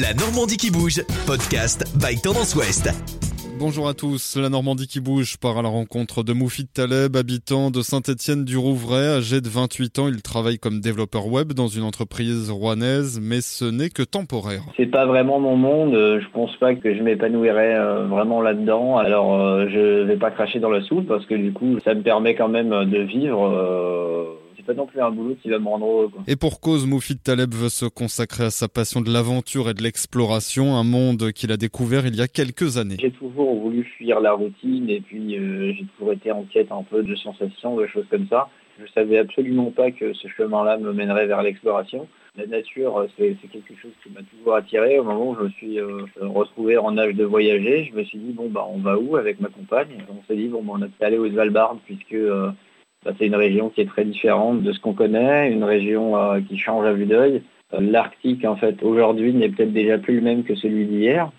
La Normandie qui bouge, podcast by Tendance Ouest. Bonjour à tous. La Normandie qui bouge part à la rencontre de Moufid Taleb, habitant de Saint-Étienne-du-Rouvray. Âgé de 28 ans, il travaille comme développeur web dans une entreprise rouennaise, mais ce n'est que temporaire. C'est pas vraiment mon monde. Je pense pas que je m'épanouirais euh, vraiment là-dedans. Alors, euh, je vais pas cracher dans la soupe parce que du coup, ça me permet quand même de vivre euh, c'est pas non plus un boulot qui va me rendre heureux. Et pour cause, Moufid Taleb veut se consacrer à sa passion de l'aventure et de l'exploration, un monde qu'il a découvert il y a quelques années. J'ai toujours voulu fuir la routine et puis euh, j'ai toujours été en quête un peu de sensations, de choses comme ça. Je savais absolument pas que ce chemin-là me mènerait vers l'exploration. La nature, c'est quelque chose qui m'a toujours attiré. Au moment où je me suis euh, retrouvé en âge de voyager, je me suis dit, bon, bah, on va où avec ma compagne? On s'est dit, bon, bah, on a aller au Svalbard puisque euh, bah, c'est une région qui est très différente de ce qu'on connaît, une région euh, qui change à vue d'œil. Euh, L'Arctique, en fait, aujourd'hui, n'est peut-être déjà plus le même que celui d'hier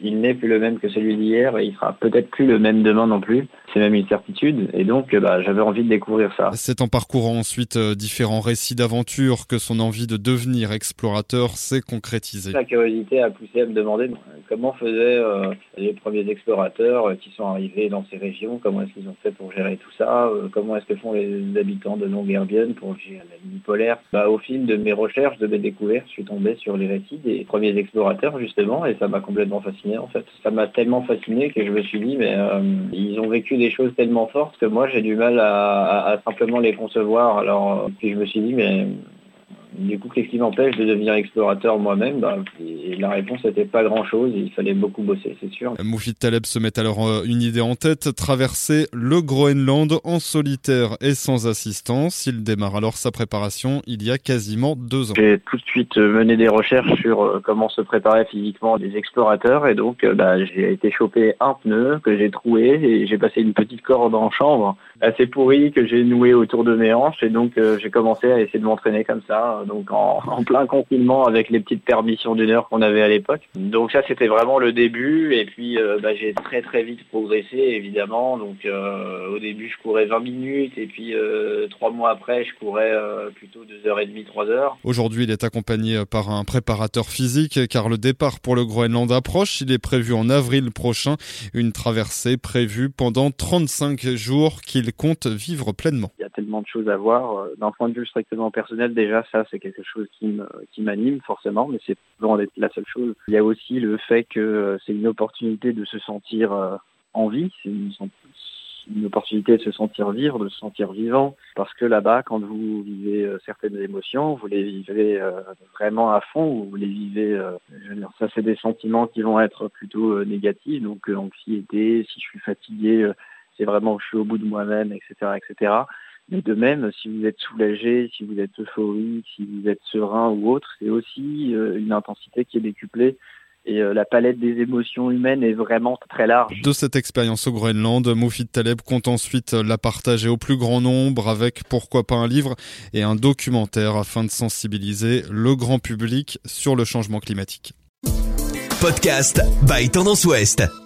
il, n'est plus le même que celui d'hier et il sera peut-être plus le même demain non plus. C'est même une certitude. Et donc, bah, j'avais envie de découvrir ça. C'est en parcourant ensuite euh, différents récits d'aventure que son envie de devenir explorateur s'est concrétisée. La curiosité a poussé à me demander comment faisaient euh, les premiers explorateurs euh, qui sont arrivés dans ces régions, comment est-ce qu'ils ont fait pour gérer tout ça, comment est-ce que font les habitants de Longuerbienne pour gérer la ligne polaire? Bah, au fil de mes recherches, de mes découvertes, je suis tombé sur les récits des premiers explorateurs justement et ça m'a complètement fasciné en fait. Ça m'a tellement fasciné que je me suis dit mais euh, ils ont vécu des choses tellement fortes que moi j'ai du mal à, à, simplement les concevoir. Alors puis je me suis dit mais du coup, qu'est-ce qui m'empêche de devenir explorateur moi-même bah, La réponse n'était pas grand-chose, il fallait beaucoup bosser, c'est sûr. Moufid Taleb se met alors euh, une idée en tête, traverser le Groenland en solitaire et sans assistance. Il démarre alors sa préparation il y a quasiment deux ans. J'ai tout de suite euh, mené des recherches sur euh, comment se préparer physiquement des explorateurs et donc bah, j'ai été chopé un pneu que j'ai troué et j'ai passé une petite corde en chambre assez pourrie que j'ai noué autour de mes hanches et donc j'ai commencé à essayer de m'entraîner comme ça donc en, plein confinement avec les petites permissions d'une heure qu'on avait à l'époque. Donc ça c'était vraiment le début et puis euh, bah, j'ai très très vite progressé évidemment. Donc euh, au début je courais 20 minutes et puis euh, trois mois après je courais plutôt 2h30, 3h. Aujourd'hui il est accompagné par un préparateur physique car le départ pour le Groenland approche. Il est prévu en avril prochain. Une traversée prévue pendant 35 jours qu'il compte vivre pleinement. Il y a tellement de choses à voir. D'un point de vue strictement personnel déjà ça c'est quelque chose qui m'anime forcément, mais c'est loin d'être la seule chose. Il y a aussi le fait que euh, c'est une opportunité de se sentir euh, en vie, c'est une, opportunité de se sentir vivre, de se sentir vivant, parce que là-bas, quand vous vivez euh, certaines émotions, vous les vivez vraiment à fond, vous les vivez, ça c'est des sentiments qui vont être plutôt négatifs, donc anxiété, si je suis fatigué, c'est vraiment je suis au bout de moi-même, etc., etc. Mais de même, si vous êtes soulagé, si vous êtes euphorique, si vous êtes serein ou autre, c'est aussi euh, une intensité qui est décuplée. Et euh, la palette des émotions humaines est vraiment très large. De cette expérience au Groenland, Moufid Taleb compte ensuite la partager au plus grand nombre avec pourquoi pas un livre et un documentaire afin de sensibiliser le grand public sur le changement climatique. Podcast by Tendance Ouest.